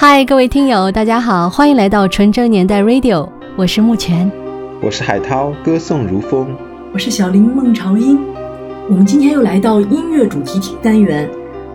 嗨，各位听友，大家好，欢迎来到纯真年代 Radio，我是木泉，我是海涛，歌颂如风，我是小林孟朝英。我们今天又来到音乐主题单元，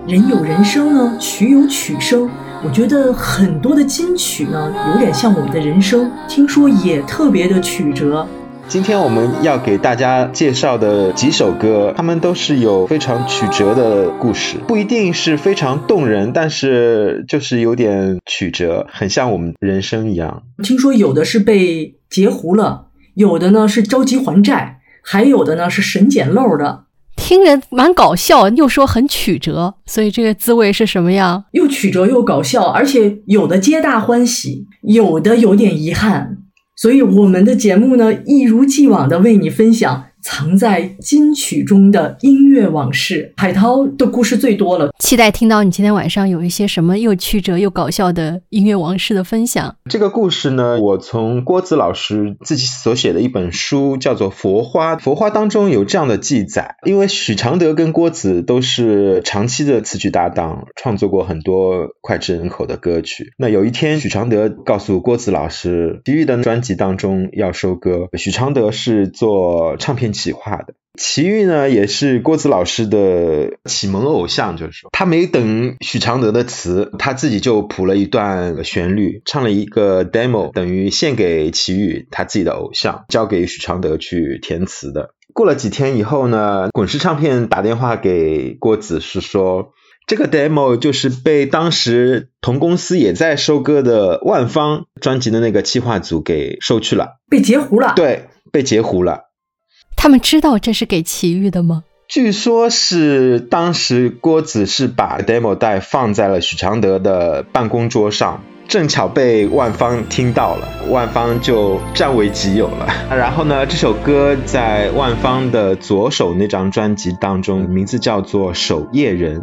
人有人生呢，曲有曲声。我觉得很多的金曲呢，有点像我们的人生，听说也特别的曲折。今天我们要给大家介绍的几首歌，他们都是有非常曲折的故事，不一定是非常动人，但是就是有点曲折，很像我们人生一样。听说有的是被截胡了，有的呢是着急还债，还有的呢是神捡漏的，听着蛮搞笑，又说很曲折，所以这个滋味是什么样？又曲折又搞笑，而且有的皆大欢喜，有的有点遗憾。所以，我们的节目呢，一如既往的为你分享。藏在金曲中的音乐往事，海涛的故事最多了。期待听到你今天晚上有一些什么又曲折又搞笑的音乐往事的分享。这个故事呢，我从郭子老师自己所写的一本书叫做《佛花》，《佛花》当中有这样的记载。因为许常德跟郭子都是长期的词曲搭档，创作过很多脍炙人口的歌曲。那有一天，许常德告诉郭子老师，其余的专辑当中要收歌。许常德是做唱片。企划的齐豫呢，也是郭子老师的启蒙偶像，就是说，他没等许常德的词，他自己就谱了一段旋律，唱了一个 demo，等于献给齐豫他自己的偶像，交给许常德去填词的。过了几天以后呢，滚石唱片打电话给郭子，是说这个 demo 就是被当时同公司也在收割的万方专辑的那个企划组给收去了，被截胡了。对，被截胡了。他们知道这是给齐豫的吗？据说是当时郭子是把 demo 带放在了许常德的办公桌上，正巧被万方听到了，万方就占为己有了。然后呢，这首歌在万方的左手那张专辑当中，名字叫做《守夜人》。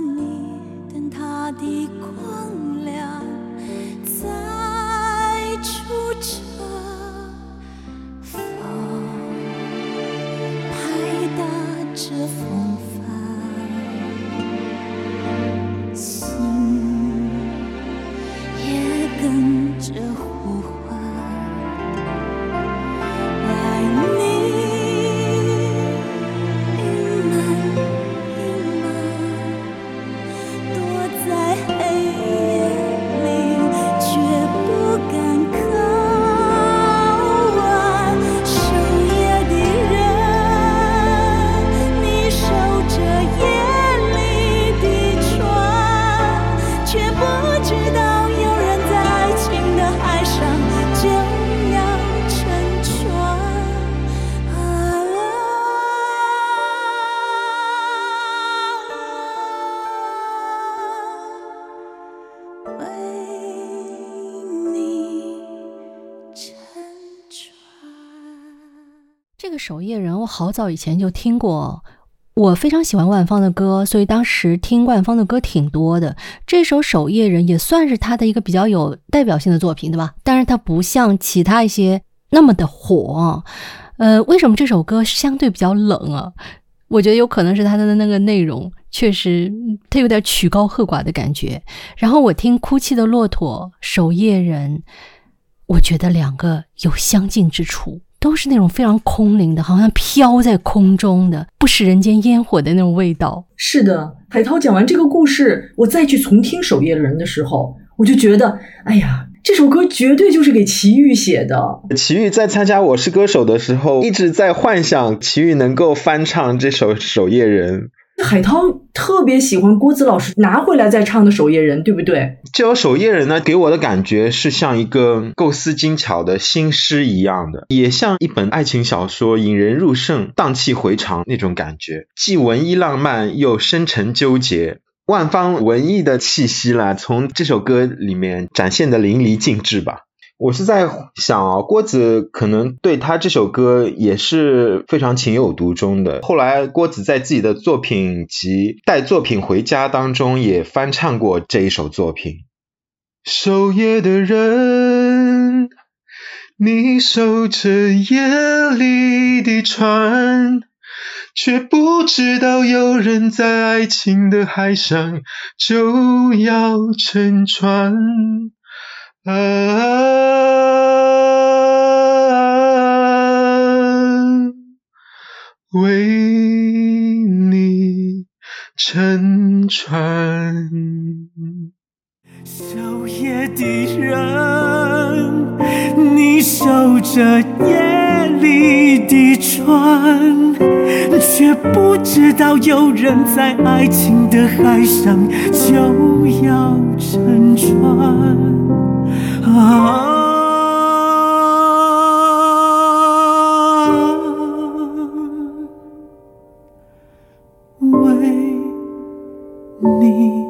你等他的光守夜人，我好早以前就听过。我非常喜欢万芳的歌，所以当时听万芳的歌挺多的。这首《守夜人》也算是他的一个比较有代表性的作品，对吧？但是它不像其他一些那么的火。呃，为什么这首歌相对比较冷啊？我觉得有可能是它的那个内容确实它有点曲高和寡的感觉。然后我听《哭泣的骆驼》《守夜人》，我觉得两个有相近之处。都是那种非常空灵的，好像飘在空中的，不食人间烟火的那种味道。是的，海涛讲完这个故事，我再去重听《守夜人》的时候，我就觉得，哎呀，这首歌绝对就是给齐豫写的。齐豫在参加《我是歌手》的时候，一直在幻想齐豫能够翻唱这首《守夜人》。海涛特别喜欢郭子老师拿回来再唱的《守夜人》，对不对？这首《守夜人》呢，给我的感觉是像一个构思精巧的新诗一样的，也像一本爱情小说，引人入胜，荡气回肠那种感觉，既文艺浪漫又深沉纠结，万方文艺的气息啦，从这首歌里面展现的淋漓尽致吧。我是在想啊，郭子可能对他这首歌也是非常情有独钟的。后来郭子在自己的作品集《带作品回家》当中也翻唱过这一首作品。守夜的人，你守着夜里的船，却不知道有人在爱情的海上就要沉船。啊，为你沉船。守夜的人，你守着夜里的船，却不知道有人在爱情的海上就要。沉船。啊！为你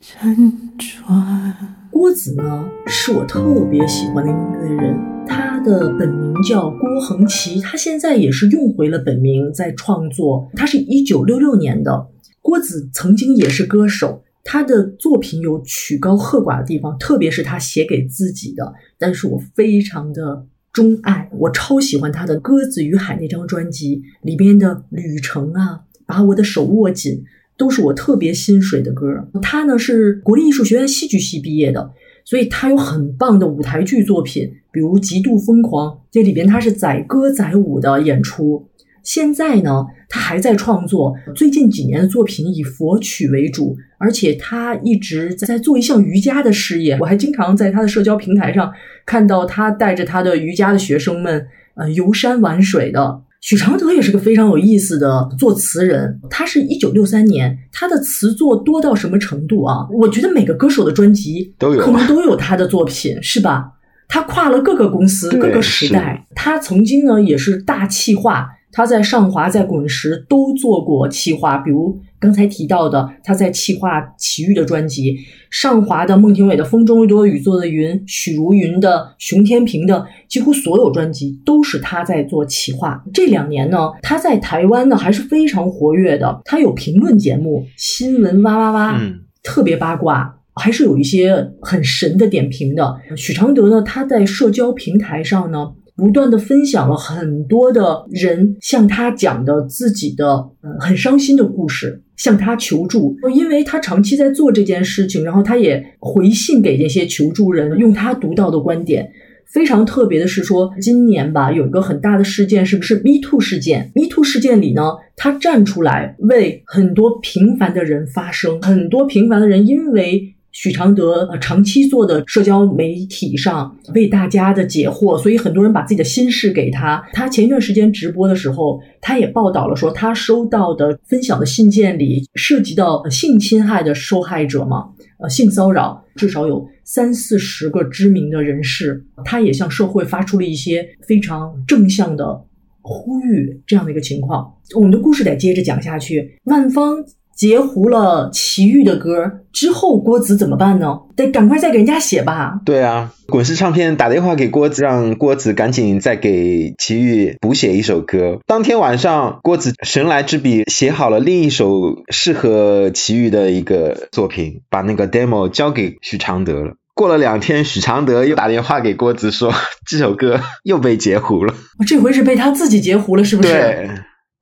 辗转郭子呢，是我特别喜欢的音乐人。他的本名叫郭恒奇，他现在也是用回了本名在创作。他是一九六六年的。郭子曾经也是歌手。他的作品有曲高和寡的地方，特别是他写给自己的。但是我非常的钟爱，我超喜欢他的《鸽子与海》那张专辑里边的《旅程》啊，《把我的手握紧》，都是我特别心水的歌。他呢是国立艺术学院戏剧系毕业的，所以他有很棒的舞台剧作品，比如《极度疯狂》，这里边他是载歌载舞的演出。现在呢，他还在创作。最近几年的作品以佛曲为主，而且他一直在做一项瑜伽的事业。我还经常在他的社交平台上看到他带着他的瑜伽的学生们，呃，游山玩水的。许常德也是个非常有意思的作词人。他是一九六三年，他的词作多到什么程度啊？我觉得每个歌手的专辑都有，可能都有他的作品，是吧？他跨了各个公司、各个时代。他曾经呢，也是大气化。他在上华、在滚石都做过企划，比如刚才提到的，他在企划齐豫的专辑，上华的孟庭苇的《风中一朵雨做的云》，许茹芸的、熊天平的，几乎所有专辑都是他在做企划。这两年呢，他在台湾呢还是非常活跃的，他有评论节目《新闻哇哇哇》，嗯，特别八卦，还是有一些很神的点评的。许常德呢，他在社交平台上呢。不断的分享了很多的人向他讲的自己的呃很伤心的故事，向他求助。因为他长期在做这件事情，然后他也回信给那些求助人，用他独到的观点。非常特别的是说，今年吧有一个很大的事件，是不是 Me Too 事件？Me Too 事件里呢，他站出来为很多平凡的人发声，很多平凡的人因为。许常德呃长期做的社交媒体上为大家的解惑，所以很多人把自己的心事给他。他前一段时间直播的时候，他也报道了说，他收到的分享的信件里涉及到性侵害的受害者嘛，呃性骚扰至少有三四十个知名的人士。他也向社会发出了一些非常正向的呼吁，这样的一个情况。我们的故事得接着讲下去，万芳。截胡了齐豫的歌之后，郭子怎么办呢？得赶快再给人家写吧。对啊，滚石唱片打电话给郭子，让郭子赶紧再给齐豫补写一首歌。当天晚上，郭子神来之笔写好了另一首适合齐豫的一个作品，把那个 demo 交给许常德了。过了两天，许常德又打电话给郭子说，这首歌又被截胡了。这回是被他自己截胡了，是不是？对。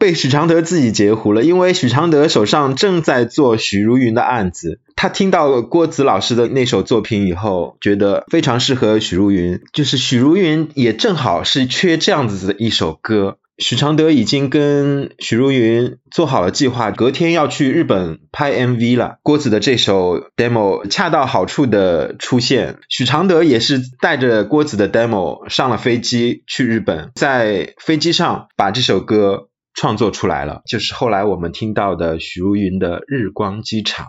被许常德自己截胡了，因为许常德手上正在做许茹芸的案子。他听到郭子老师的那首作品以后，觉得非常适合许茹芸，就是许茹芸也正好是缺这样子的一首歌。许常德已经跟许茹芸做好了计划，隔天要去日本拍 MV 了。郭子的这首 demo 恰到好处的出现，许常德也是带着郭子的 demo 上了飞机去日本，在飞机上把这首歌。创作出来了，就是后来我们听到的许茹芸的日光机场。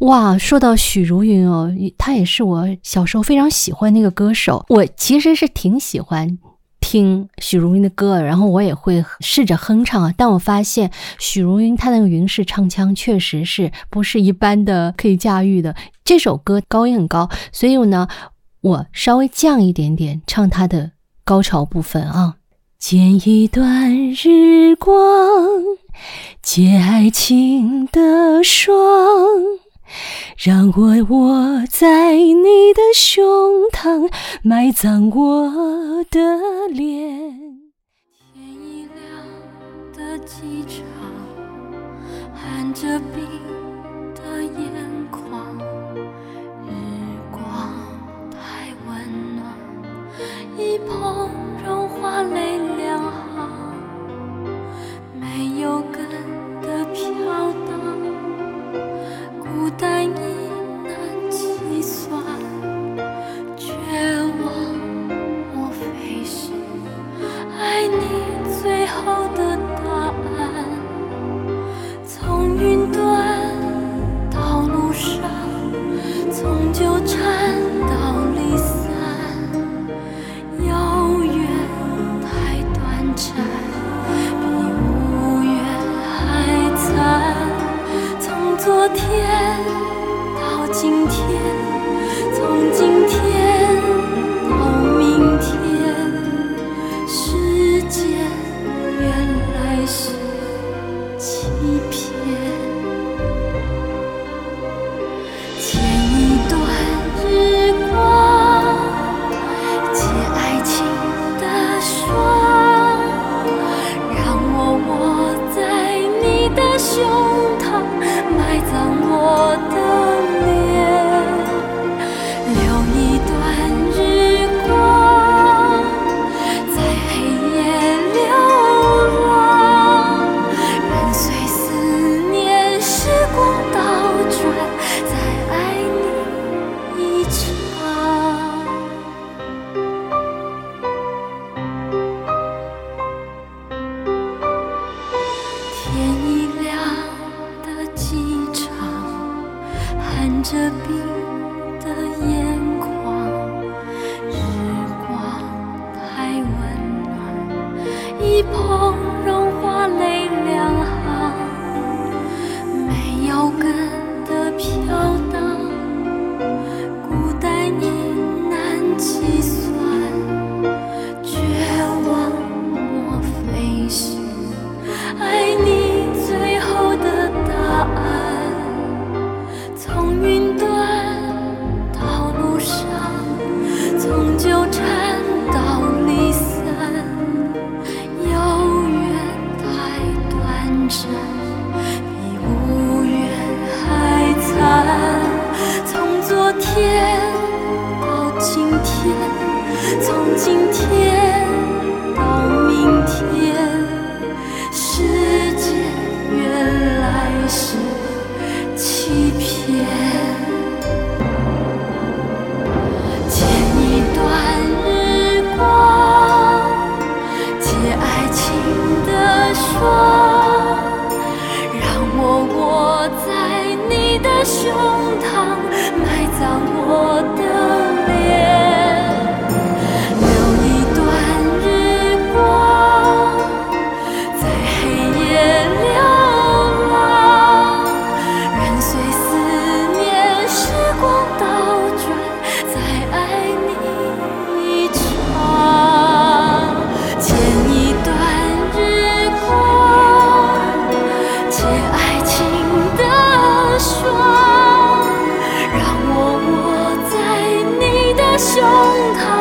哇，说到许茹芸哦，她也是我小时候非常喜欢的一个歌手，我其实是挺喜欢听许茹芸的歌，然后我也会试着哼唱啊，但我发现许茹芸她那个云式唱腔确实是不是一般的可以驾驭的，这首歌高音很高，所以我呢，我稍微降一点点，唱她的高潮部分啊。剪一段日光解爱情的霜让我握在你的胸膛埋葬我的脸。天一亮的机场含着冰胸膛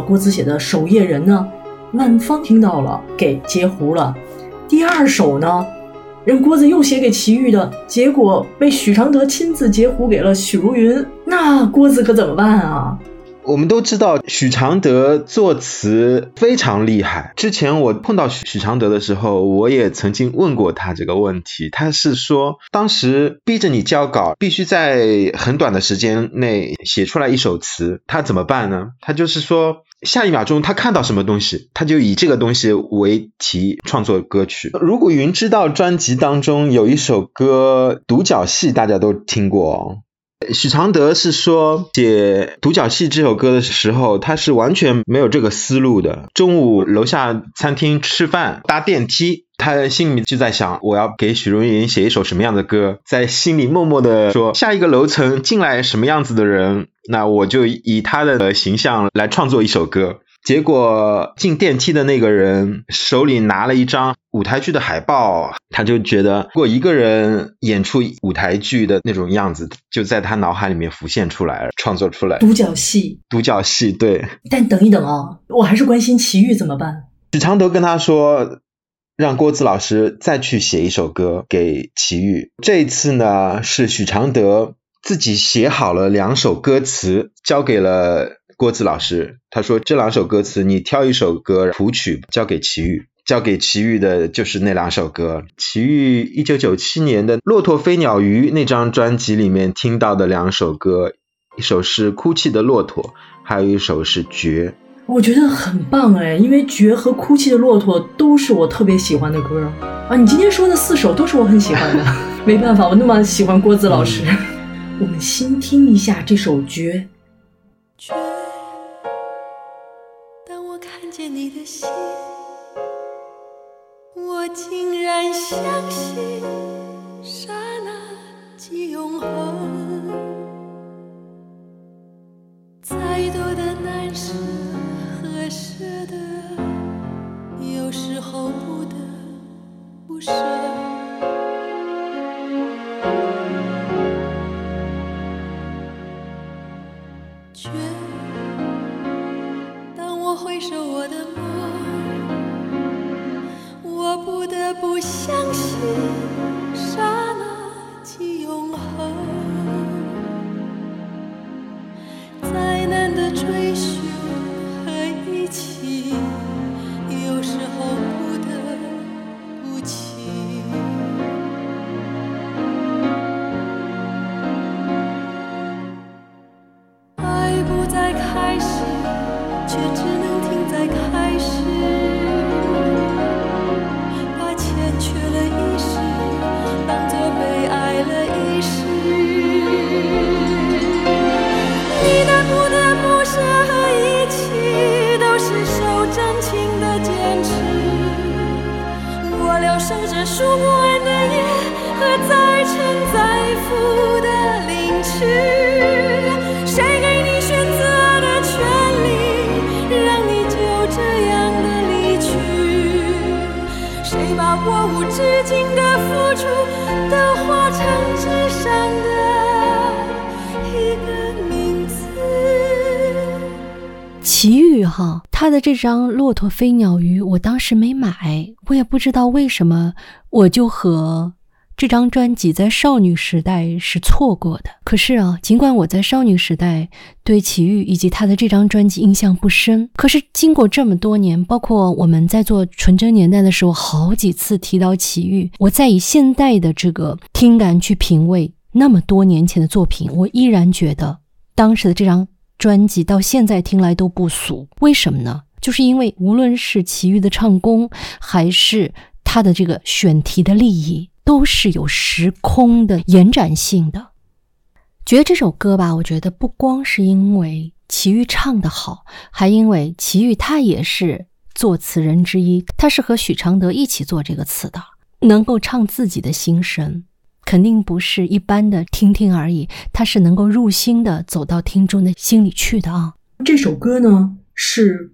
郭子写的《守夜人》呢，万芳听到了，给截胡了。第二首呢，人郭子又写给齐豫的，结果被许常德亲自截胡给了许茹芸。那郭子可怎么办啊？我们都知道许常德作词非常厉害。之前我碰到许许常德的时候，我也曾经问过他这个问题。他是说，当时逼着你交稿，必须在很短的时间内写出来一首词，他怎么办呢？他就是说，下一秒钟他看到什么东西，他就以这个东西为题创作歌曲。如果云知道专辑当中有一首歌《独角戏》，大家都听过哦。许常德是说写《独角戏》这首歌的时候，他是完全没有这个思路的。中午楼下餐厅吃饭搭电梯，他心里就在想，我要给许茹芸写一首什么样的歌，在心里默默的说，下一个楼层进来什么样子的人，那我就以他的形象来创作一首歌。结果进电梯的那个人手里拿了一张舞台剧的海报，他就觉得，如果一个人演出舞台剧的那种样子，就在他脑海里面浮现出来，创作出来。独角戏，独角戏，对。但等一等啊，我还是关心齐豫怎么办。许常德跟他说，让郭子老师再去写一首歌给齐豫。这一次呢，是许常德自己写好了两首歌词，交给了。郭子老师他说：“这两首歌词，你挑一首歌谱曲交给齐豫，交给齐豫的就是那两首歌。齐豫一九九七年的《骆驼飞鸟鱼》那张专辑里面听到的两首歌，一首是《哭泣的骆驼》，还有一首是《绝》。我觉得很棒哎，因为《绝》和《哭泣的骆驼》都是我特别喜欢的歌啊。你今天说的四首都是我很喜欢的，没办法，我那么喜欢郭子老师。我们先听一下这首《绝》。”竟然相信刹那即永恒。再多的难舍和舍得，有时候不得不舍。却只能停在开始，把欠缺的一世当作被爱了一世。你的不得不舍和一弃，都是守真情的坚持。我留守着数不完的夜和再沉再浮。奇遇哈，他的这张《骆驼飞鸟鱼》，我当时没买，我也不知道为什么，我就和。这张专辑在少女时代是错过的。可是啊，尽管我在少女时代对齐豫以及他的这张专辑印象不深，可是经过这么多年，包括我们在做纯真年代的时候，好几次提到齐豫，我在以现代的这个听感去品味那么多年前的作品，我依然觉得当时的这张专辑到现在听来都不俗。为什么呢？就是因为无论是齐豫的唱功，还是他的这个选题的立意。都是有时空的延展性的。觉得这首歌吧，我觉得不光是因为齐豫唱的好，还因为齐豫他也是作词人之一，他是和许常德一起做这个词的，能够唱自己的心声，肯定不是一般的听听而已，他是能够入心的，走到听众的心里去的啊。这首歌呢是。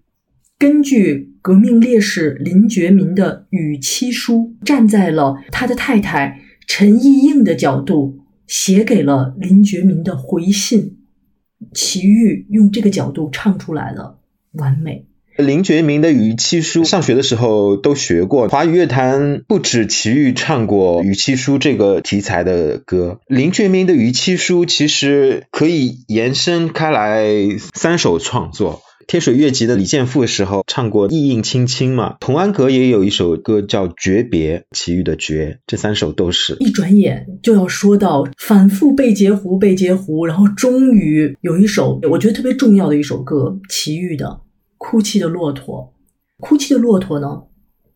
根据革命烈士林觉民的与妻书，站在了他的太太陈意映的角度，写给了林觉民的回信。齐豫用这个角度唱出来了，完美。林觉民的《与妻书》，上学的时候都学过。华语乐坛不止齐豫唱过《与妻书》这个题材的歌，林觉民的《与妻书》其实可以延伸开来三首创作。天水乐集的李健富的时候唱过《意应青青》嘛，童安格也有一首歌叫《诀别》，齐豫的诀，这三首都是。一转眼就要说到反复被截胡，被截胡，然后终于有一首我觉得特别重要的一首歌，齐豫的《哭泣的骆驼》。《哭泣的骆驼》呢，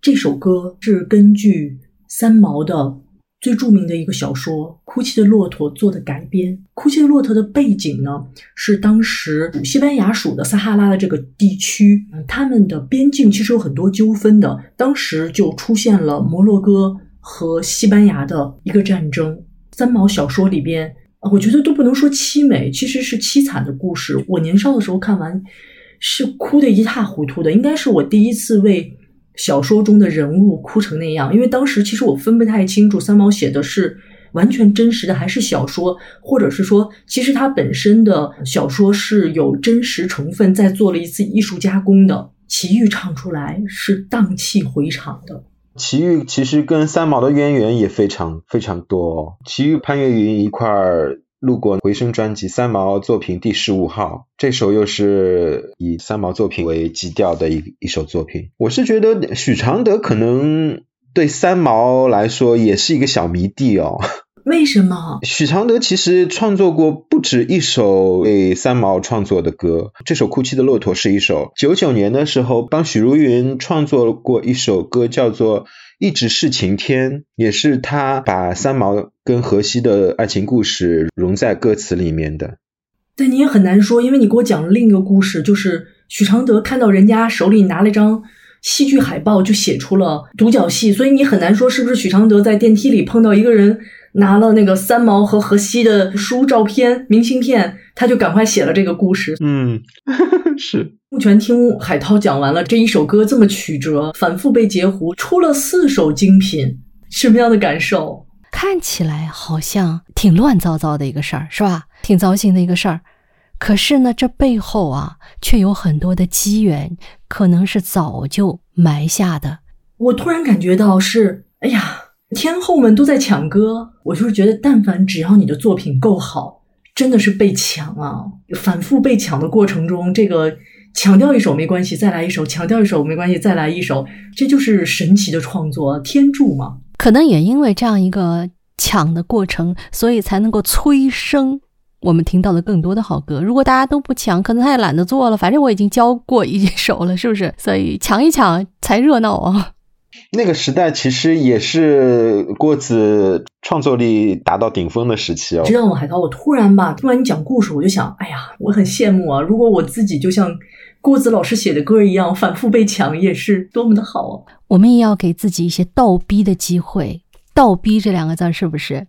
这首歌是根据三毛的。最著名的一个小说《哭泣的骆驼》做的改编，《哭泣的骆驼》的背景呢是当时西班牙属的撒哈拉的这个地区，他们的边境其实有很多纠纷的。当时就出现了摩洛哥和西班牙的一个战争。三毛小说里边，我觉得都不能说凄美，其实是凄惨的故事。我年少的时候看完，是哭得一塌糊涂的，应该是我第一次为。小说中的人物哭成那样，因为当时其实我分不太清楚三毛写的是完全真实的还是小说，或者是说其实他本身的小说是有真实成分，在做了一次艺术加工的。齐豫唱出来是荡气回肠的。齐豫其实跟三毛的渊源也非常非常多，齐豫、潘越云一块儿。录过回声专辑三毛作品第十五号，这首又是以三毛作品为基调的一一首作品。我是觉得许常德可能对三毛来说也是一个小迷弟哦。为什么？许常德其实创作过不止一首为三毛创作的歌，这首《哭泣的骆驼》是一首。九九年的时候，帮许茹芸创作过一首歌，叫做。一直是晴天，也是他把三毛跟荷西的爱情故事融在歌词里面的。但你也很难说，因为你给我讲了另一个故事，就是许常德看到人家手里拿了一张戏剧海报，就写出了独角戏，所以你很难说是不是许常德在电梯里碰到一个人。拿了那个三毛和荷西的书照片、明信片，他就赶快写了这个故事。嗯，是。目前听海涛讲完了这一首歌这么曲折，反复被截胡，出了四首精品，什么样的感受？看起来好像挺乱糟糟的一个事儿，是吧？挺糟心的一个事儿。可是呢，这背后啊，却有很多的机缘，可能是早就埋下的。我突然感觉到是，哎呀。天后们都在抢歌，我就是觉得，但凡只要你的作品够好，真的是被抢啊！反复被抢的过程中，这个抢掉一首没关系，再来一首；抢掉一首没关系，再来一首，这就是神奇的创作，天助嘛！可能也因为这样一个抢的过程，所以才能够催生我们听到的更多的好歌。如果大家都不抢，可能他也懒得做了，反正我已经教过一首了，是不是？所以抢一抢才热闹啊！那个时代其实也是郭子创作力达到顶峰的时期哦。知道吗，海涛？我突然吧，听完你讲故事，我就想，哎呀，我很羡慕啊！如果我自己就像郭子老师写的歌一样，反复被抢，也是多么的好啊！我们也要给自己一些倒逼的机会。倒逼这两个字是不是？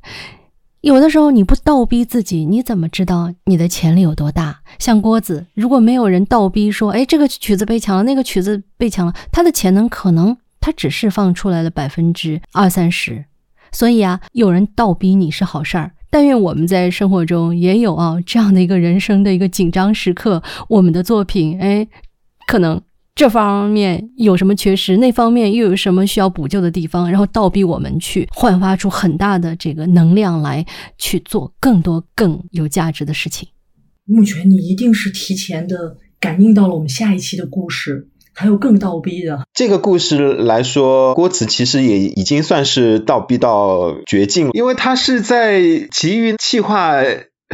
有的时候你不倒逼自己，你怎么知道你的潜力有多大？像郭子，如果没有人倒逼说，哎，这个曲子被抢了，那个曲子被抢了，他的潜能可能。它只释放出来了百分之二三十，所以啊，有人倒逼你是好事儿。但愿我们在生活中也有啊这样的一个人生的一个紧张时刻，我们的作品，哎，可能这方面有什么缺失，那方面又有什么需要补救的地方，然后倒逼我们去焕发出很大的这个能量来去做更多更有价值的事情。目前你一定是提前的感应到了我们下一期的故事。还有更倒逼的这个故事来说，郭子其实也已经算是倒逼到绝境，因为他是在奇遇企划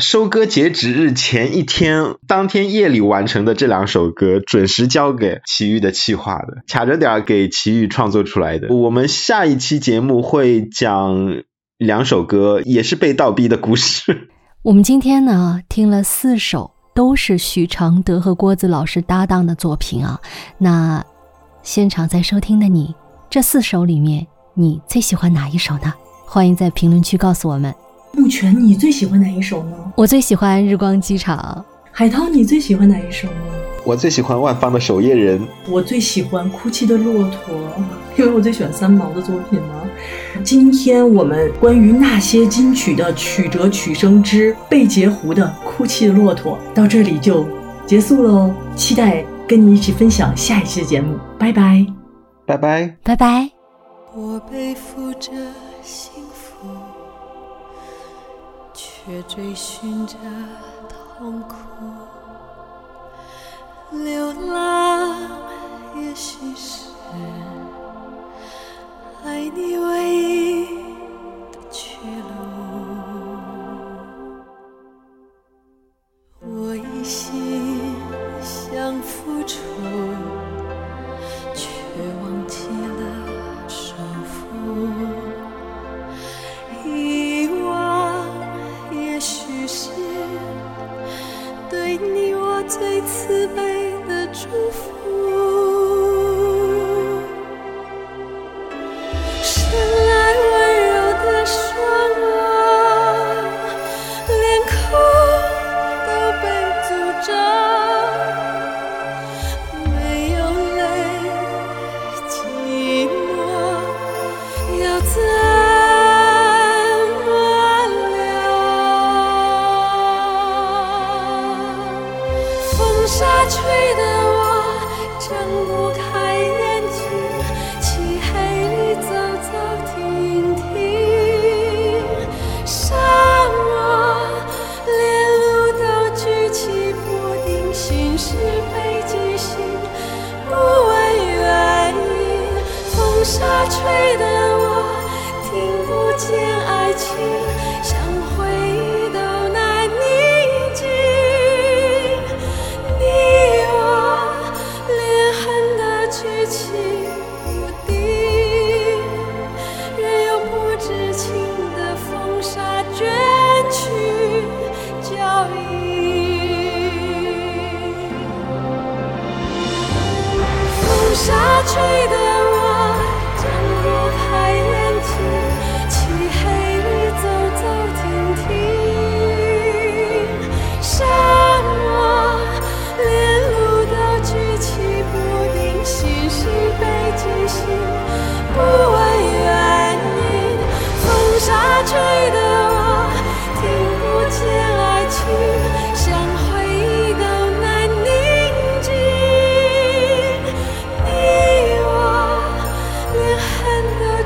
收割截止日前一天当天夜里完成的这两首歌，准时交给奇遇的企划的，卡着点给奇遇创作出来的。我们下一期节目会讲两首歌，也是被倒逼的故事。我们今天呢，听了四首。都是许常德和郭子老师搭档的作品啊。那现场在收听的你，这四首里面你最喜欢哪一首呢？欢迎在评论区告诉我们。木泉你最喜欢哪一首呢？我最喜欢《日光机场》。海涛，你最喜欢哪一首呢？我最喜欢万芳的《守夜人》。我最喜欢《哭泣的骆驼》，因为我最喜欢三毛的作品嘛。今天我们关于那些金曲的曲折曲生之被截胡的哭泣的骆驼到这里就结束喽，期待。跟你一起分享下一期的节目。拜拜，拜拜，拜拜。我背负着幸福，却追寻着痛苦。流浪也许是爱你唯一的去路。心想付出，却忘记了守护。遗忘也许是对你我最慈悲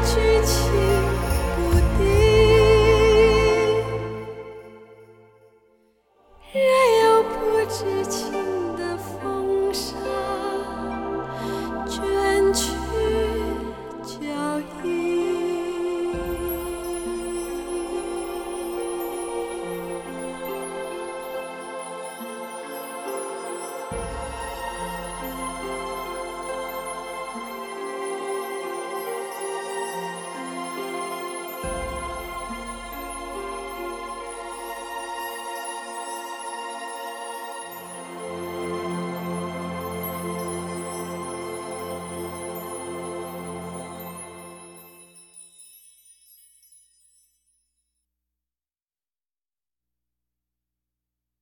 剧情